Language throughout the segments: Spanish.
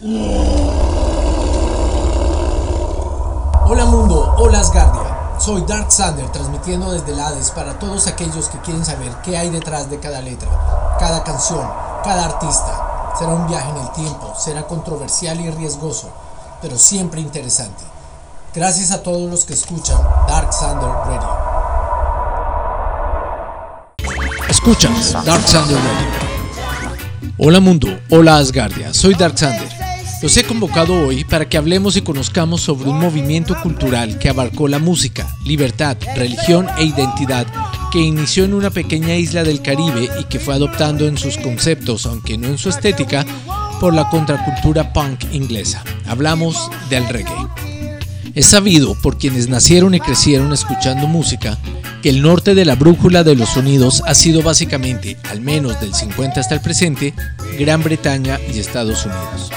Hola mundo, hola Asgardia. Soy Dark Sander transmitiendo desde el Hades para todos aquellos que quieren saber qué hay detrás de cada letra, cada canción, cada artista. Será un viaje en el tiempo, será controversial y riesgoso, pero siempre interesante. Gracias a todos los que escuchan Dark Sander Radio. Escuchas Dark Sander Radio. Hola mundo, hola Asgardia, soy Dark Sander. Los he convocado hoy para que hablemos y conozcamos sobre un movimiento cultural que abarcó la música, libertad, religión e identidad, que inició en una pequeña isla del Caribe y que fue adoptando en sus conceptos, aunque no en su estética, por la contracultura punk inglesa. Hablamos del reggae. Es sabido por quienes nacieron y crecieron escuchando música que el norte de la brújula de los sonidos ha sido básicamente, al menos del 50 hasta el presente, Gran Bretaña y Estados Unidos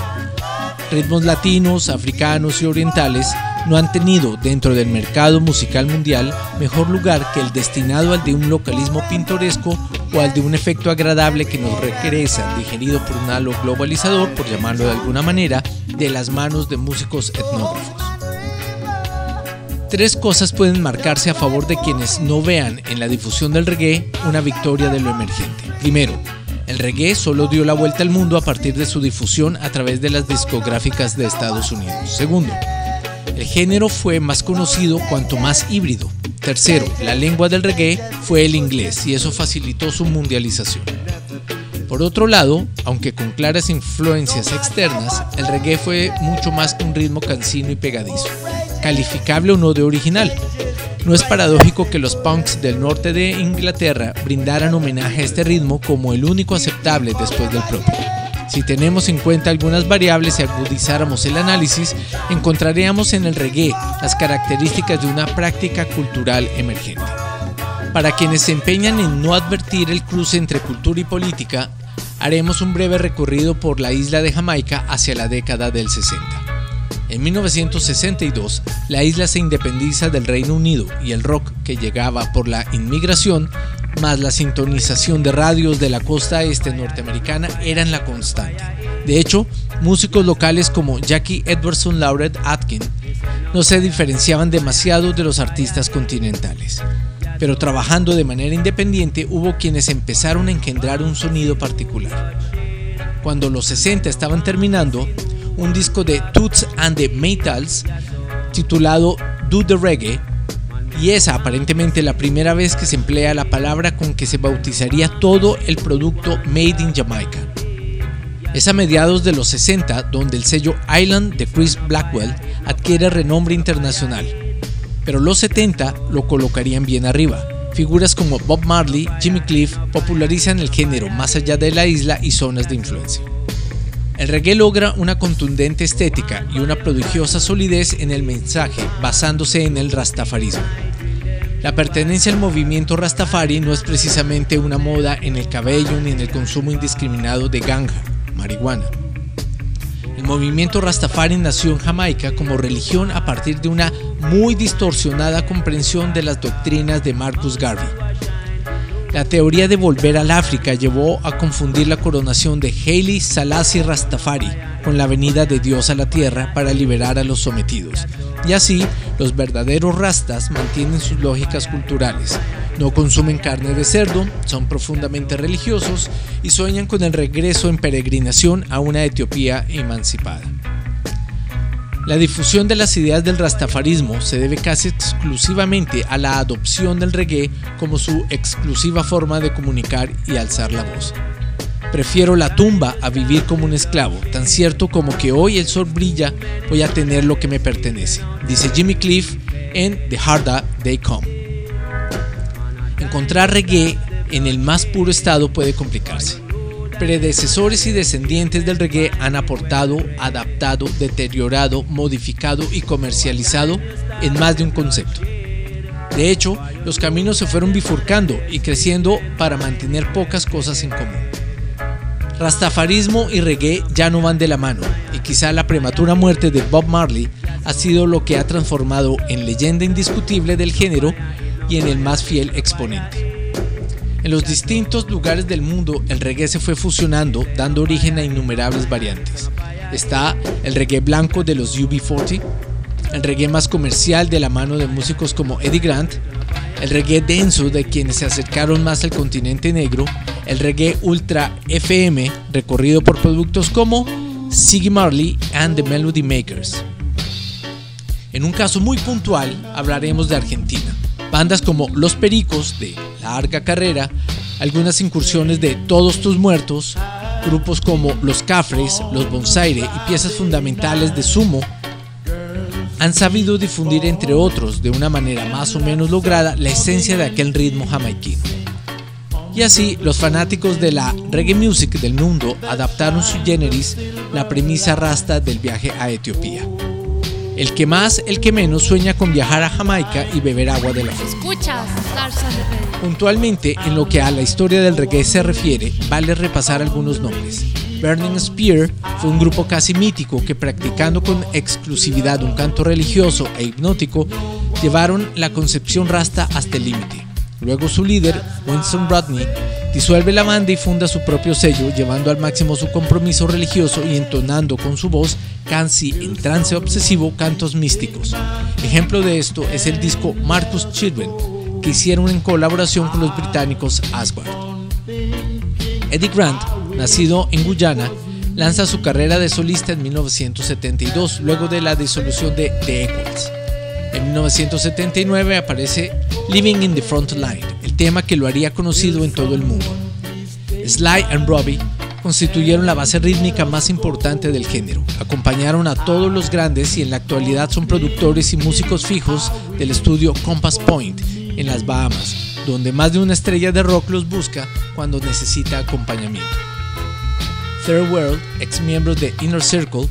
ritmos latinos, africanos y orientales no han tenido dentro del mercado musical mundial mejor lugar que el destinado al de un localismo pintoresco o al de un efecto agradable que nos regresa, digerido por un halo globalizador, por llamarlo de alguna manera, de las manos de músicos etnógrafos. Tres cosas pueden marcarse a favor de quienes no vean en la difusión del reggae una victoria de lo emergente. Primero, el reggae solo dio la vuelta al mundo a partir de su difusión a través de las discográficas de Estados Unidos. Segundo, el género fue más conocido cuanto más híbrido. Tercero, la lengua del reggae fue el inglés y eso facilitó su mundialización. Por otro lado, aunque con claras influencias externas, el reggae fue mucho más que un ritmo cansino y pegadizo, calificable o no de original, no es paradójico que los punks del norte de Inglaterra brindaran homenaje a este ritmo como el único aceptable después del propio. Si tenemos en cuenta algunas variables y agudizáramos el análisis, encontraríamos en el reggae las características de una práctica cultural emergente. Para quienes se empeñan en no advertir el cruce entre cultura y política, haremos un breve recorrido por la isla de Jamaica hacia la década del 60. En 1962, la isla se independiza del Reino Unido y el rock que llegaba por la inmigración, más la sintonización de radios de la costa este norteamericana eran la constante. De hecho, músicos locales como Jackie Edwardson Lauret Atkin no se diferenciaban demasiado de los artistas continentales. Pero trabajando de manera independiente hubo quienes empezaron a engendrar un sonido particular. Cuando los 60 estaban terminando, un disco de Toots and the Maytals titulado Do the Reggae y es aparentemente la primera vez que se emplea la palabra con que se bautizaría todo el producto Made in Jamaica. Es a mediados de los 60 donde el sello Island de Chris Blackwell adquiere renombre internacional, pero los 70 lo colocarían bien arriba. Figuras como Bob Marley, Jimmy Cliff popularizan el género más allá de la isla y zonas de influencia. El reggae logra una contundente estética y una prodigiosa solidez en el mensaje basándose en el rastafarismo. La pertenencia al movimiento rastafari no es precisamente una moda en el cabello ni en el consumo indiscriminado de ganja, marihuana. El movimiento rastafari nació en Jamaica como religión a partir de una muy distorsionada comprensión de las doctrinas de Marcus Garvey la teoría de volver al África llevó a confundir la coronación de Haile Selassie Rastafari con la venida de Dios a la tierra para liberar a los sometidos. Y así, los verdaderos rastas mantienen sus lógicas culturales. No consumen carne de cerdo, son profundamente religiosos y sueñan con el regreso en peregrinación a una Etiopía emancipada. La difusión de las ideas del rastafarismo se debe casi exclusivamente a la adopción del reggae como su exclusiva forma de comunicar y alzar la voz. Prefiero la tumba a vivir como un esclavo, tan cierto como que hoy el sol brilla, voy a tener lo que me pertenece, dice Jimmy Cliff en The Harder They Come. Encontrar reggae en el más puro estado puede complicarse predecesores y descendientes del reggae han aportado, adaptado, deteriorado, modificado y comercializado en más de un concepto. De hecho, los caminos se fueron bifurcando y creciendo para mantener pocas cosas en común. Rastafarismo y reggae ya no van de la mano, y quizá la prematura muerte de Bob Marley ha sido lo que ha transformado en leyenda indiscutible del género y en el más fiel exponente. En los distintos lugares del mundo el reggae se fue fusionando, dando origen a innumerables variantes. está el reggae blanco de los UB40, el reggae más comercial de la mano de músicos como Eddie Grant, el reggae denso de quienes se acercaron más al continente negro, el reggae ultra FM recorrido por productos como Siggy Marley and the Melody Makers. En un caso muy puntual hablaremos de Argentina. Bandas como Los Pericos de larga carrera, algunas incursiones de Todos tus muertos, grupos como Los Cafres, Los Bonsaire y piezas fundamentales de Sumo han sabido difundir entre otros de una manera más o menos lograda la esencia de aquel ritmo jamaiquino. Y así, los fanáticos de la reggae music del mundo adaptaron su generis la premisa rasta del viaje a Etiopía. El que más, el que menos sueña con viajar a Jamaica y beber agua de la fuente. Puntualmente, en lo que a la historia del reggae se refiere, vale repasar algunos nombres. Burning Spear fue un grupo casi mítico que practicando con exclusividad un canto religioso e hipnótico, llevaron la concepción rasta hasta el límite. Luego su líder, Winston Rodney, disuelve la banda y funda su propio sello, llevando al máximo su compromiso religioso y entonando con su voz, casi en trance obsesivo, cantos místicos. Ejemplo de esto es el disco Marcus Children, que hicieron en colaboración con los británicos Asgard. Eddie Grant nacido en Guyana, lanza su carrera de solista en 1972, luego de la disolución de The Equals. En 1979 aparece Living in the Front Line, el tema que lo haría conocido en todo el mundo. Sly and Robbie constituyeron la base rítmica más importante del género. Acompañaron a todos los grandes y en la actualidad son productores y músicos fijos del estudio Compass Point en las Bahamas, donde más de una estrella de rock los busca cuando necesita acompañamiento. Third World, ex miembros de Inner Circle,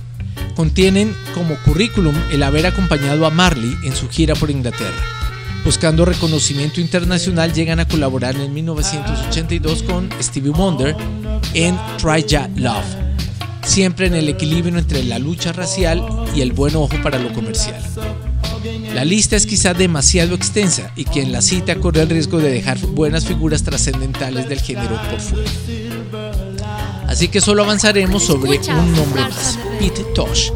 contienen como currículum el haber acompañado a Marley en su gira por Inglaterra. Buscando reconocimiento internacional, llegan a colaborar en 1982 con Stevie Wonder en Try Ya Love, siempre en el equilibrio entre la lucha racial y el buen ojo para lo comercial. La lista es quizá demasiado extensa y quien la cita corre el riesgo de dejar buenas figuras trascendentales del género por fuera. Así que solo avanzaremos sobre un nombre más, Pete Tosh.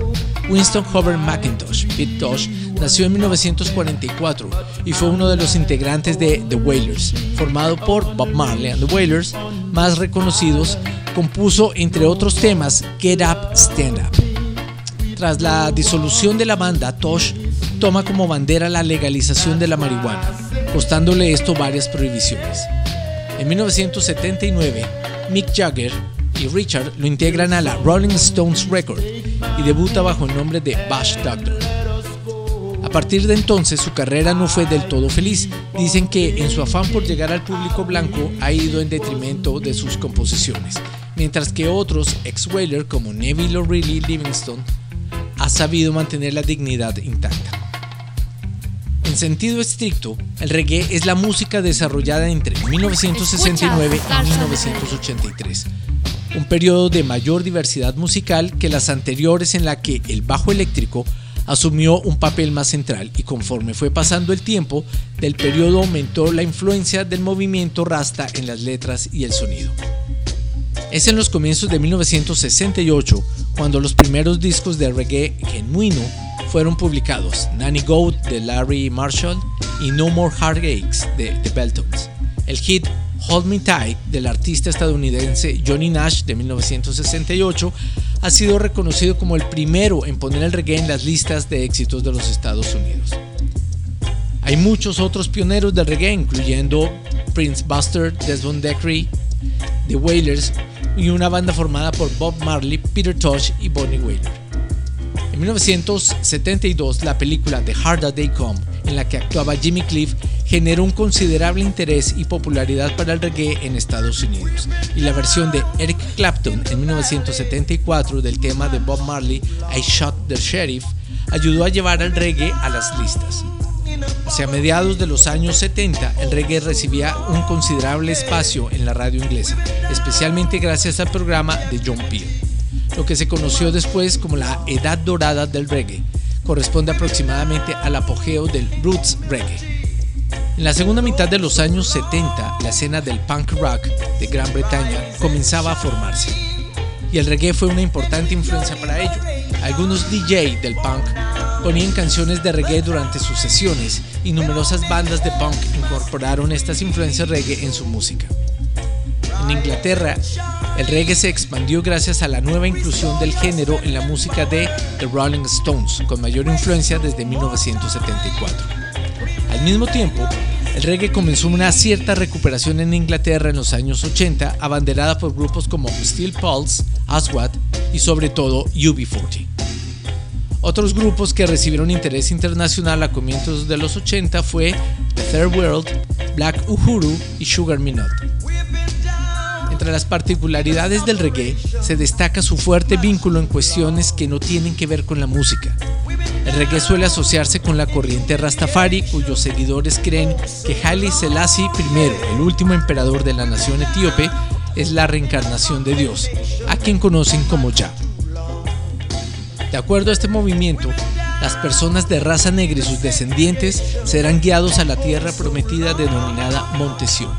Winston Howard McIntosh, Pete Tosh, nació en 1944 y fue uno de los integrantes de The Wailers, formado por Bob Marley and the Wailers, más reconocidos, compuso entre otros temas Get Up, Stand Up. Tras la disolución de la banda, Tosh toma como bandera la legalización de la marihuana, costándole esto varias prohibiciones. En 1979, Mick Jagger y Richard lo integran a la Rolling Stones Record y debuta bajo el nombre de Bash Doctor. A partir de entonces su carrera no fue del todo feliz. Dicen que en su afán por llegar al público blanco ha ido en detrimento de sus composiciones, mientras que otros ex-Whaler como Neville O'Reilly Livingston ha sabido mantener la dignidad intacta. En sentido estricto, el reggae es la música desarrollada entre 1969 y 1983 un periodo de mayor diversidad musical que las anteriores en la que el bajo eléctrico asumió un papel más central y conforme fue pasando el tiempo, del periodo aumentó la influencia del movimiento rasta en las letras y el sonido. Es en los comienzos de 1968 cuando los primeros discos de reggae genuino fueron publicados, Nanny Goat de Larry Marshall y No More Heartaches de The Beltons. El hit Hold Me Tight del artista estadounidense Johnny Nash de 1968 ha sido reconocido como el primero en poner el reggae en las listas de éxitos de los Estados Unidos. Hay muchos otros pioneros del reggae, incluyendo Prince Buster, Desmond Decree, The Wailers y una banda formada por Bob Marley, Peter Tosh y Bonnie Wailer. En 1972, la película The Harder Day Come, en la que actuaba Jimmy Cliff, generó un considerable interés y popularidad para el reggae en Estados Unidos, y la versión de Eric Clapton en 1974 del tema de Bob Marley, I Shot the Sheriff, ayudó a llevar al reggae a las listas. Hacia mediados de los años 70, el reggae recibía un considerable espacio en la radio inglesa, especialmente gracias al programa de John Peel, lo que se conoció después como la Edad Dorada del Reggae, corresponde aproximadamente al apogeo del roots reggae. En la segunda mitad de los años 70, la escena del punk rock de Gran Bretaña comenzaba a formarse. y el reggae fue una importante influencia para ello. Algunos DJ del punk ponían canciones de reggae durante sus sesiones y numerosas bandas de punk incorporaron estas influencias reggae en su música. En Inglaterra, el reggae se expandió gracias a la nueva inclusión del género en la música de The Rolling Stones, con mayor influencia desde 1974. Al mismo tiempo, el reggae comenzó una cierta recuperación en Inglaterra en los años 80, abanderada por grupos como Steel Pulse, Aswad y sobre todo UB40. Otros grupos que recibieron interés internacional a comienzos de los 80 fue The Third World, Black Uhuru y Sugar Minot. Entre las particularidades del reggae se destaca su fuerte vínculo en cuestiones que no tienen que ver con la música, el reggae suele asociarse con la corriente Rastafari, cuyos seguidores creen que Haile Selassie I, el último emperador de la nación etíope, es la reencarnación de Dios, a quien conocen como Jah. De acuerdo a este movimiento, las personas de raza negra y sus descendientes serán guiados a la tierra prometida denominada Montesión.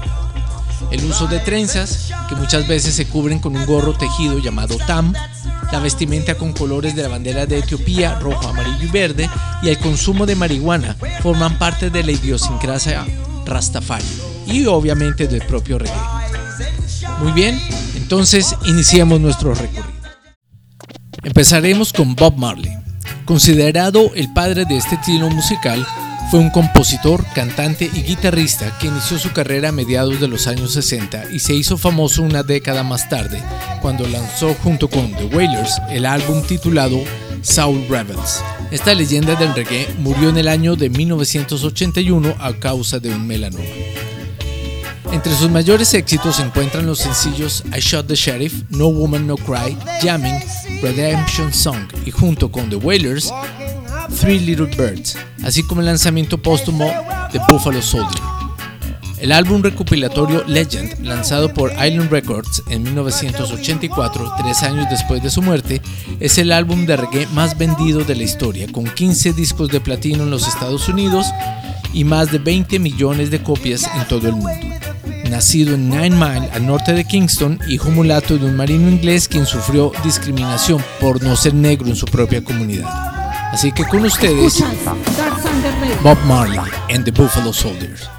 El uso de trenzas, que muchas veces se cubren con un gorro tejido llamado tam, la vestimenta con colores de la bandera de Etiopía, rojo, amarillo y verde, y el consumo de marihuana forman parte de la idiosincrasia Rastafari y obviamente del propio reggae. Muy bien, entonces iniciamos nuestro recorrido. Empezaremos con Bob Marley. Considerado el padre de este estilo musical, fue un compositor, cantante y guitarrista que inició su carrera a mediados de los años 60 y se hizo famoso una década más tarde, cuando lanzó junto con The Wailers el álbum titulado Soul Rebels. Esta leyenda del reggae murió en el año de 1981 a causa de un melanoma. Entre sus mayores éxitos se encuentran los sencillos I Shot the Sheriff, No Woman No Cry, Jamming, Redemption Song y junto con The Wailers, Three Little Birds, así como el lanzamiento póstumo de Buffalo Soldier. El álbum recopilatorio Legend, lanzado por Island Records en 1984, tres años después de su muerte, es el álbum de reggae más vendido de la historia, con 15 discos de platino en los Estados Unidos y más de 20 millones de copias en todo el mundo. Nacido en Nine Mile, al norte de Kingston, hijo mulato de un marino inglés quien sufrió discriminación por no ser negro en su propia comunidad. Así que con ustedes, Bob Marley and the Buffalo Soldiers.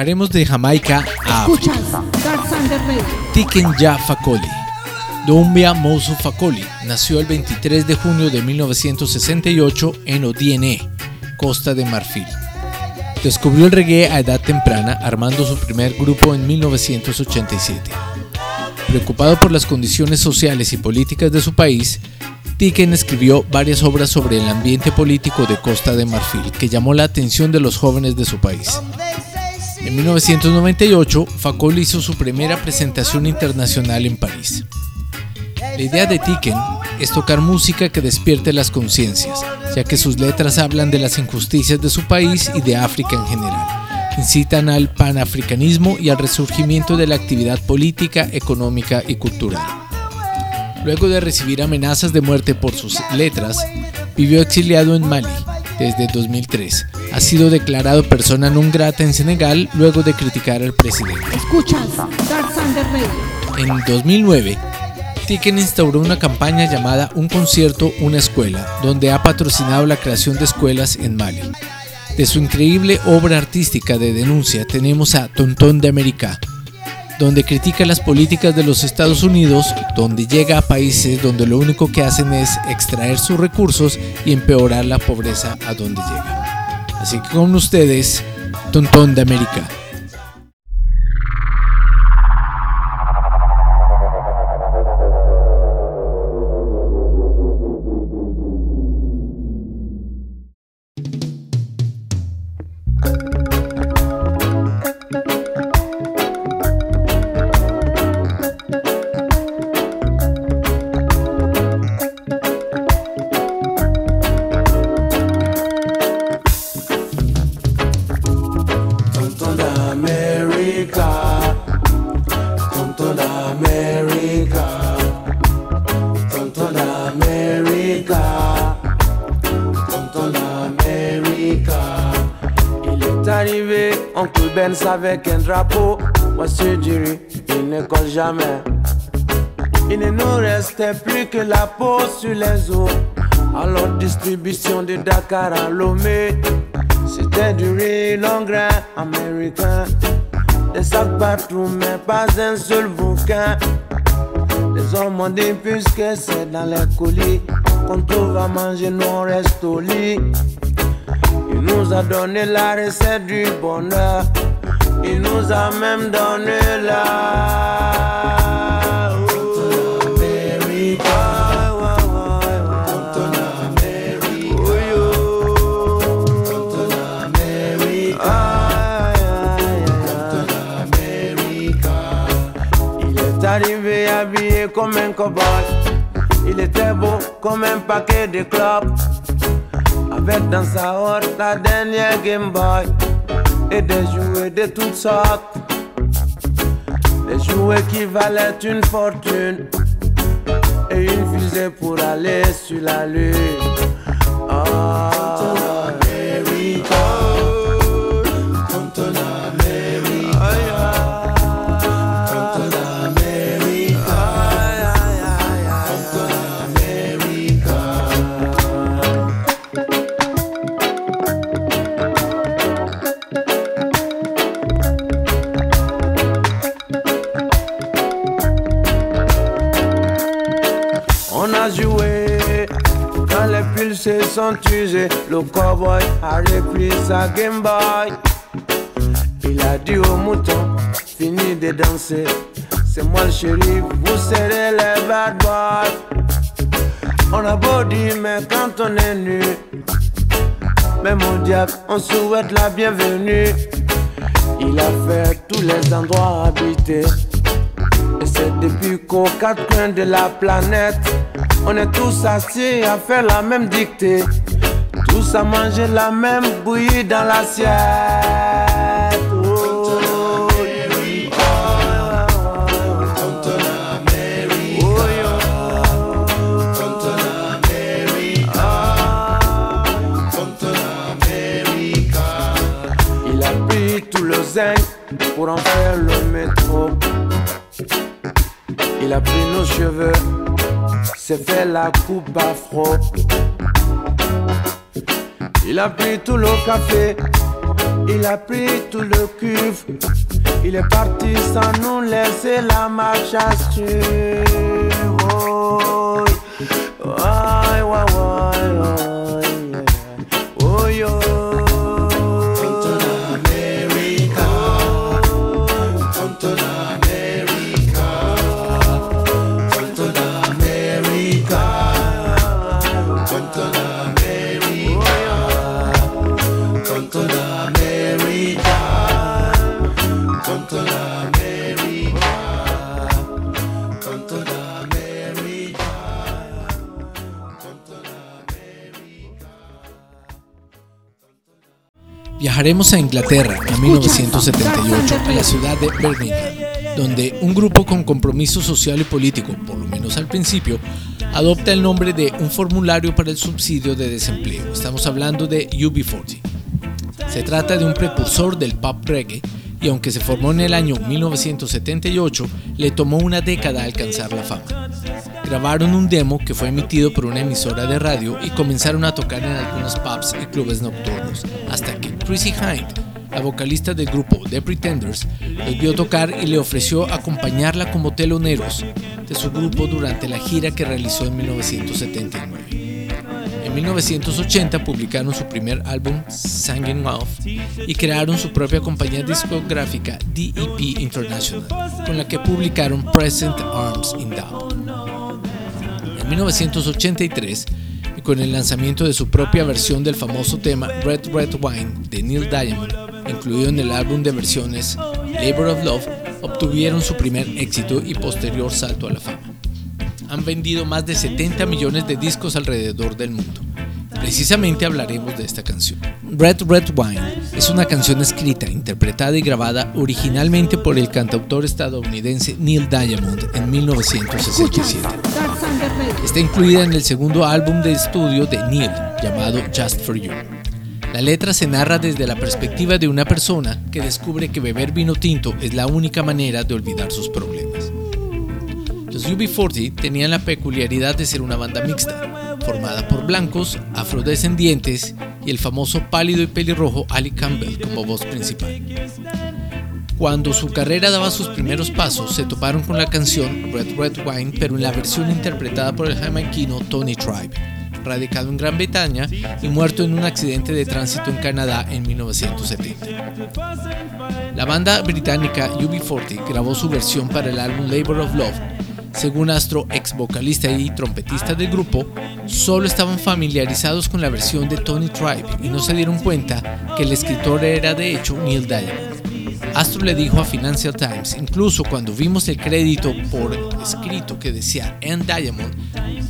Viajaremos de Jamaica a África. Tiken Ya Fakoli. Doumbia Moussou Fakoli nació el 23 de junio de 1968 en Odiene, Costa de Marfil. Descubrió el reggae a edad temprana, armando su primer grupo en 1987. Preocupado por las condiciones sociales y políticas de su país, Tiken escribió varias obras sobre el ambiente político de Costa de Marfil que llamó la atención de los jóvenes de su país. En 1998, Fakoli hizo su primera presentación internacional en París. La idea de Tiken es tocar música que despierte las conciencias, ya que sus letras hablan de las injusticias de su país y de África en general. Incitan al panafricanismo y al resurgimiento de la actividad política, económica y cultural. Luego de recibir amenazas de muerte por sus letras, vivió exiliado en Mali desde 2003. Ha sido declarado persona non grata en Senegal luego de criticar al presidente. En 2009, Tiken instauró una campaña llamada Un concierto, una escuela, donde ha patrocinado la creación de escuelas en Mali. De su increíble obra artística de denuncia tenemos a Tontón de América, donde critica las políticas de los Estados Unidos, donde llega a países donde lo único que hacen es extraer sus recursos y empeorar la pobreza a donde llega. Así que con ustedes, Tontón de América. Drapeau. Moi, il ne colle jamais. Il ne nous restait plus que la peau sur les os. Alors, distribution de Dakar à Lomé. C'était du riz long grain américain. Des sacs partout, mais pas un seul bouquin. Les hommes ont dit, puisque c'est dans les colis qu'on trouve à manger, nous on reste au lit. Il nous a donné la recette du bonheur. Il nous a même donné la. Il est arrivé habillé comme un cowboy. Il était beau comme un paquet de clubs. Avec dans sa haute la dernière Game Boy et des jouets de toutes sortes. Des jouets qui valaient une fortune et une fusée pour aller sur la lune. Sont usés. Le cowboy a repris sa Game Boy. Il a dit au mouton, fini de danser. C'est moi le shérif, vous serez les bad boys. On a beau dire, mais quand on est nu, même au diable, on souhaite la bienvenue. Il a fait tous les endroits habités. Et c'est depuis qu'aux quatre coins de la planète, on est tous assis à faire la même dictée. Tous à manger la même bouillie dans l'assiette. Il a pris tout le zinc pour en faire le métro. Il a pris nos cheveux fait la coupe afro. Il a pris tout le café, Il a pris tout le cuivre. Il est parti sans nous laisser la marche à suivre. Viajaremos a Inglaterra en 1978, a la ciudad de Birmingham, donde un grupo con compromiso social y político, por lo menos al principio, adopta el nombre de un formulario para el subsidio de desempleo. Estamos hablando de UB40. Se trata de un precursor del pop reggae y aunque se formó en el año 1978, le tomó una década alcanzar la fama. Grabaron un demo que fue emitido por una emisora de radio y comenzaron a tocar en algunos pubs y clubes nocturnos, hasta que Chrissy Hind, la vocalista del grupo The Pretenders, los vio tocar y le ofreció acompañarla como teloneros de su grupo durante la gira que realizó en 1979. En 1980 publicaron su primer álbum, Singing Off, y crearon su propia compañía discográfica DEP International, con la que publicaron Present Arms in Dub. En 1983, y con el lanzamiento de su propia versión del famoso tema Red Red Wine de Neil Diamond, incluido en el álbum de versiones Labor of Love, obtuvieron su primer éxito y posterior salto a la fama han vendido más de 70 millones de discos alrededor del mundo. Precisamente hablaremos de esta canción. Red Red Wine es una canción escrita, interpretada y grabada originalmente por el cantautor estadounidense Neil Diamond en 1967. Está incluida en el segundo álbum de estudio de Neil, llamado Just for You. La letra se narra desde la perspectiva de una persona que descubre que beber vino tinto es la única manera de olvidar sus problemas. Los UB40 tenían la peculiaridad de ser una banda mixta, formada por blancos, afrodescendientes y el famoso pálido y pelirrojo Ali Campbell como voz principal. Cuando su carrera daba sus primeros pasos, se toparon con la canción Red Red Wine, pero en la versión interpretada por el jamaiquino Tony Tribe, radicado en Gran Bretaña y muerto en un accidente de tránsito en Canadá en 1970. La banda británica UB40 grabó su versión para el álbum Labor of Love según Astro, ex vocalista y trompetista del grupo, solo estaban familiarizados con la versión de Tony Tribe y no se dieron cuenta que el escritor era de hecho Neil Diamond. Astro le dijo a Financial Times, incluso cuando vimos el crédito por escrito que decía N. Diamond,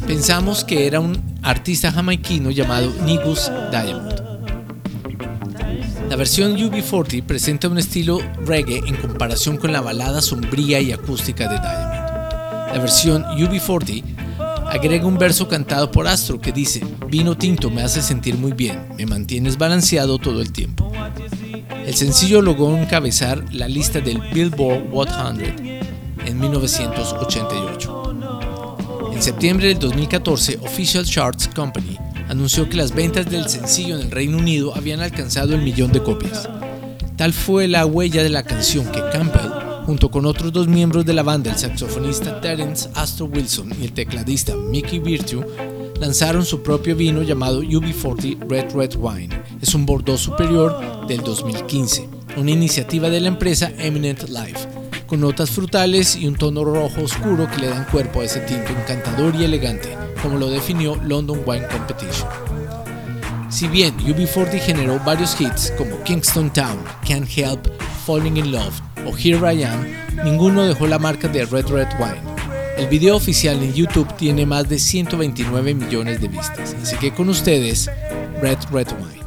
pensamos que era un artista jamaiquino llamado Nigus Diamond. La versión UB40 presenta un estilo reggae en comparación con la balada sombría y acústica de Diamond. La versión UB40 agrega un verso cantado por Astro que dice, vino tinto me hace sentir muy bien, me mantienes balanceado todo el tiempo. El sencillo logró encabezar la lista del Billboard 100 en 1988. En septiembre del 2014, Official Charts Company anunció que las ventas del sencillo en el Reino Unido habían alcanzado el millón de copias. Tal fue la huella de la canción que Campbell junto con otros dos miembros de la banda, el saxofonista Terence Astor Wilson y el tecladista Mickey Virtue, lanzaron su propio vino llamado UB40 Red Red Wine. Es un Bordeaux superior del 2015, una iniciativa de la empresa Eminent Life, con notas frutales y un tono rojo oscuro que le dan cuerpo a ese tinto encantador y elegante, como lo definió London Wine Competition. Si bien UB40 generó varios hits como Kingston Town, Can't Help, Falling in Love o Here I Am, ninguno dejó la marca de Red Red Wine. El video oficial en YouTube tiene más de 129 millones de vistas, así que con ustedes, Red Red Wine.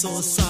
说啥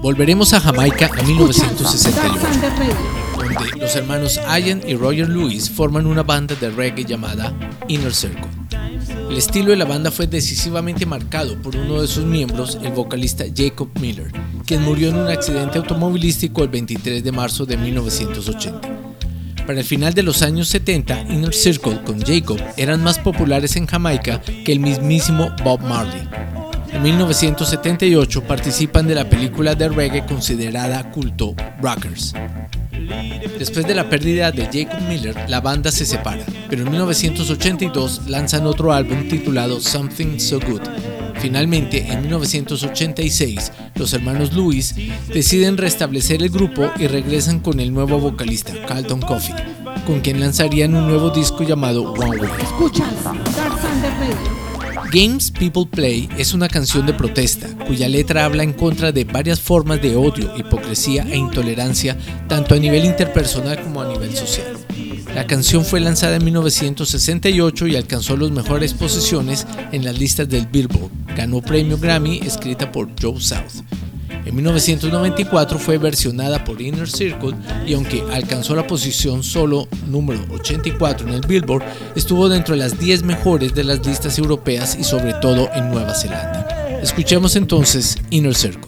Volveremos a Jamaica en 1968, los hermanos Ian y Roger Lewis forman una banda de reggae llamada Inner Circle. El estilo de la banda fue decisivamente marcado por uno de sus miembros, el vocalista Jacob Miller, quien murió en un accidente automovilístico el 23 de marzo de 1980. Para el final de los años 70, Inner Circle con Jacob eran más populares en Jamaica que el mismísimo Bob Marley. En 1978 participan de la película de reggae considerada culto Rockers. Después de la pérdida de Jacob Miller, la banda se separa, pero en 1982 lanzan otro álbum titulado Something So Good. Finalmente, en 1986, los hermanos Lewis deciden restablecer el grupo y regresan con el nuevo vocalista, Carlton Coffey, con quien lanzarían un nuevo disco llamado One Way. Games People Play es una canción de protesta cuya letra habla en contra de varias formas de odio, hipocresía e intolerancia tanto a nivel interpersonal como a nivel social. La canción fue lanzada en 1968 y alcanzó las mejores posiciones en las listas del Billboard. Ganó premio Grammy escrita por Joe South. En 1994 fue versionada por Inner Circle y aunque alcanzó la posición solo número 84 en el Billboard, estuvo dentro de las 10 mejores de las listas europeas y sobre todo en Nueva Zelanda. Escuchemos entonces Inner Circle.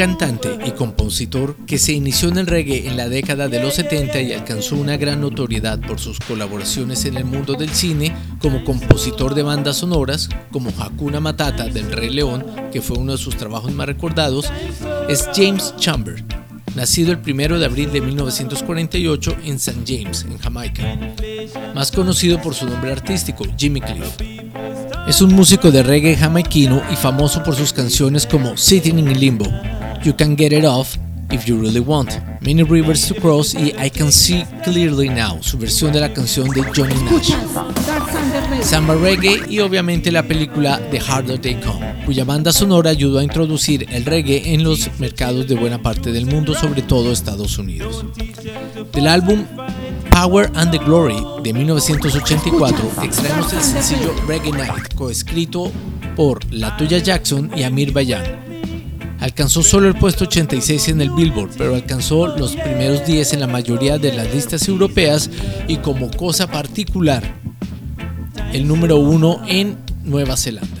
Cantante y compositor que se inició en el reggae en la década de los 70 y alcanzó una gran notoriedad por sus colaboraciones en el mundo del cine como compositor de bandas sonoras como Hakuna Matata del Rey León, que fue uno de sus trabajos más recordados, es James Chamber, nacido el 1 de abril de 1948 en St. James, en Jamaica, más conocido por su nombre artístico, Jimmy Cliff. Es un músico de reggae jamaiquino y famoso por sus canciones como Sitting in Limbo, You Can Get It Off If You Really Want, Many Rivers to Cross y I Can See Clearly Now, su versión de la canción de Johnny Nash. Samba Reggae y obviamente la película The Harder They Come, cuya banda sonora ayudó a introducir el reggae en los mercados de buena parte del mundo, sobre todo Estados Unidos. Del álbum Power and the Glory de 1984 extraemos el sencillo Reggae Night, coescrito por Latoya Jackson y Amir Bayan. Alcanzó solo el puesto 86 en el Billboard, pero alcanzó los primeros 10 en la mayoría de las listas europeas y como cosa particular, el número 1 en Nueva Zelanda.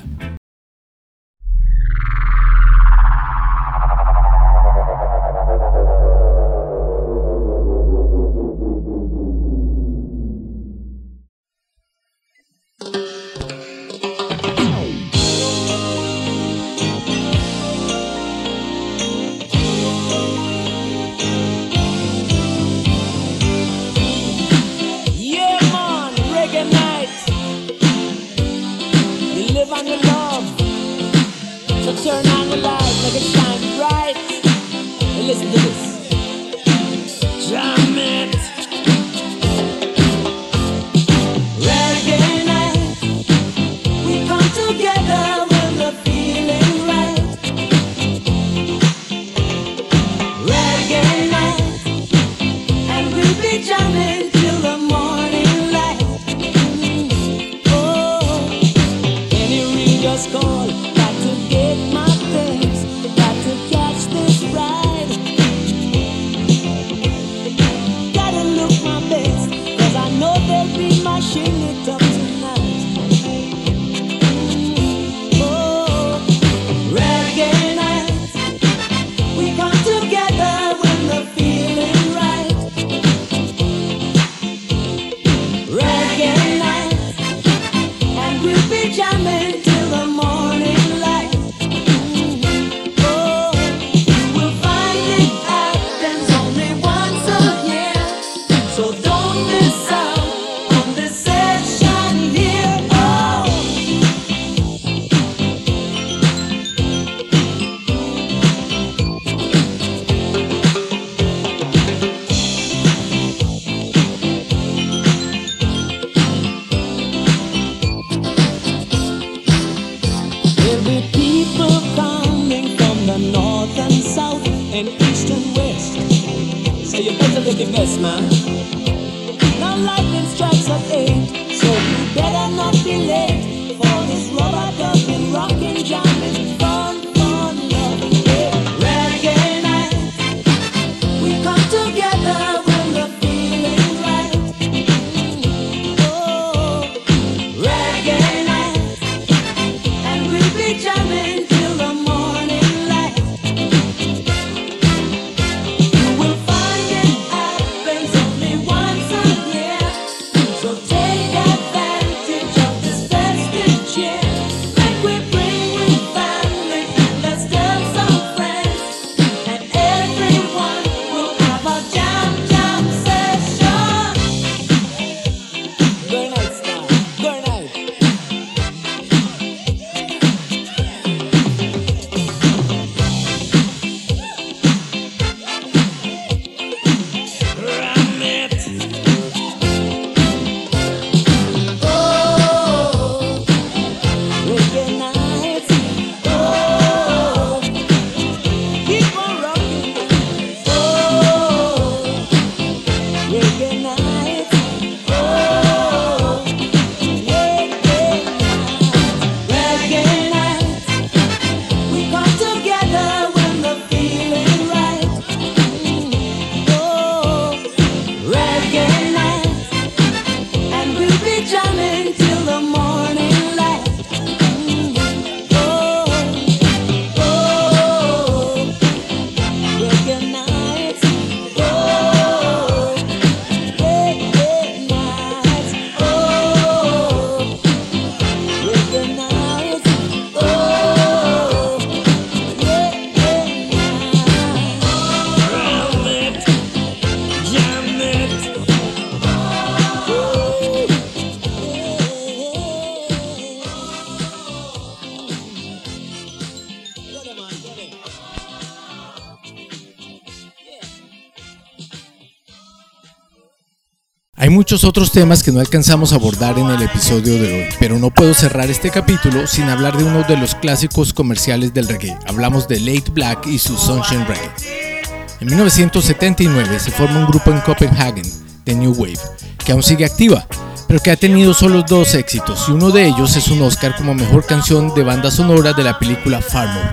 Muchos otros temas que no alcanzamos a abordar en el episodio de hoy, pero no puedo cerrar este capítulo sin hablar de uno de los clásicos comerciales del reggae. Hablamos de Late Black y su Sunshine Reggae. En 1979 se forma un grupo en Copenhagen, de New Wave, que aún sigue activa, pero que ha tenido solo dos éxitos y uno de ellos es un Oscar como mejor canción de banda sonora de la película Farmer.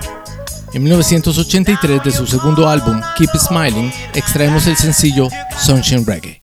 En 1983 de su segundo álbum, Keep Smiling, extraemos el sencillo Sunshine Reggae.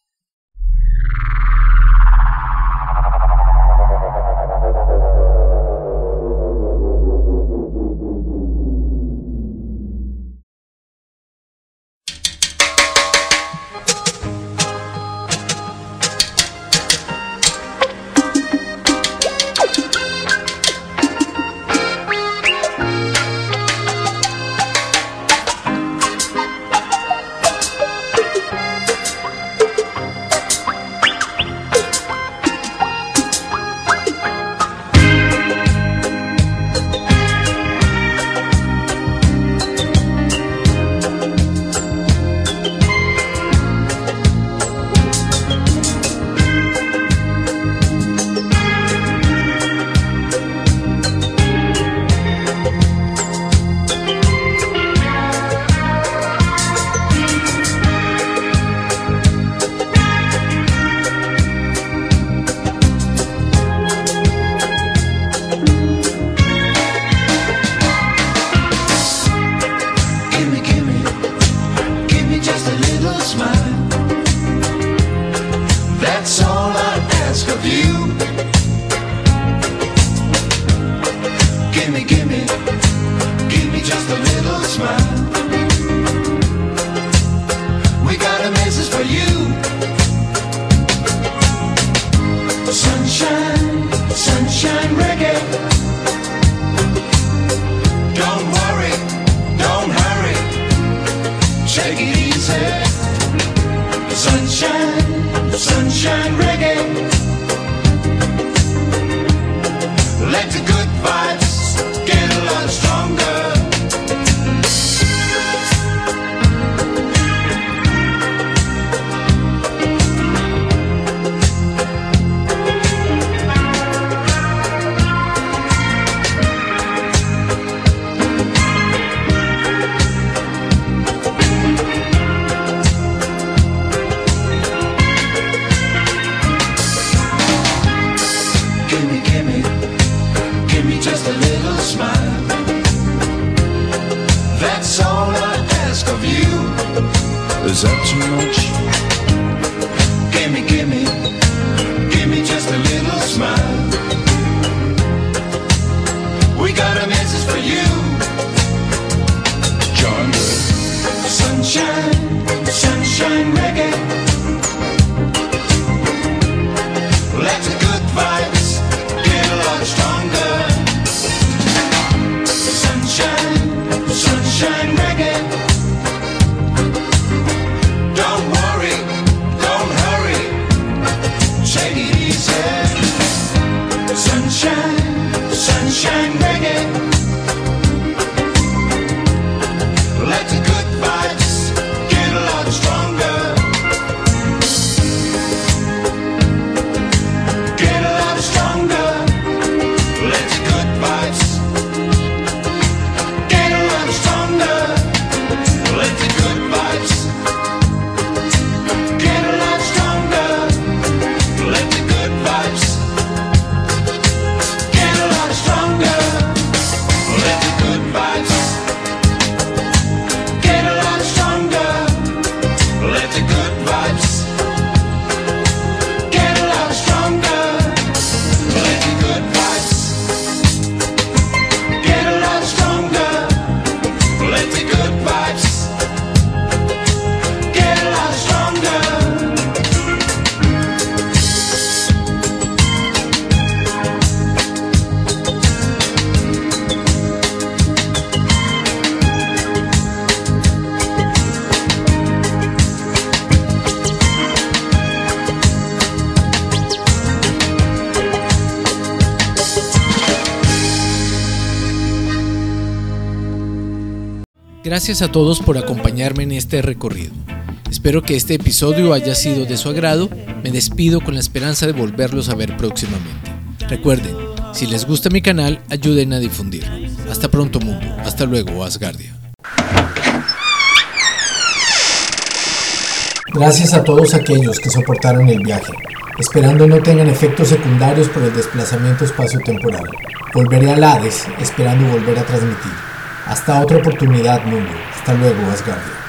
Gracias a todos por acompañarme en este recorrido. Espero que este episodio haya sido de su agrado. Me despido con la esperanza de volverlos a ver próximamente. Recuerden, si les gusta mi canal, ayuden a difundirlo. Hasta pronto mundo. Hasta luego, Asgardia. Gracias a todos aquellos que soportaron el viaje, esperando no tengan efectos secundarios por el desplazamiento espacio-temporal. Volveré a Hades, esperando volver a transmitir. Hasta otra oportunidad, mundo. Hasta luego, Asgardia.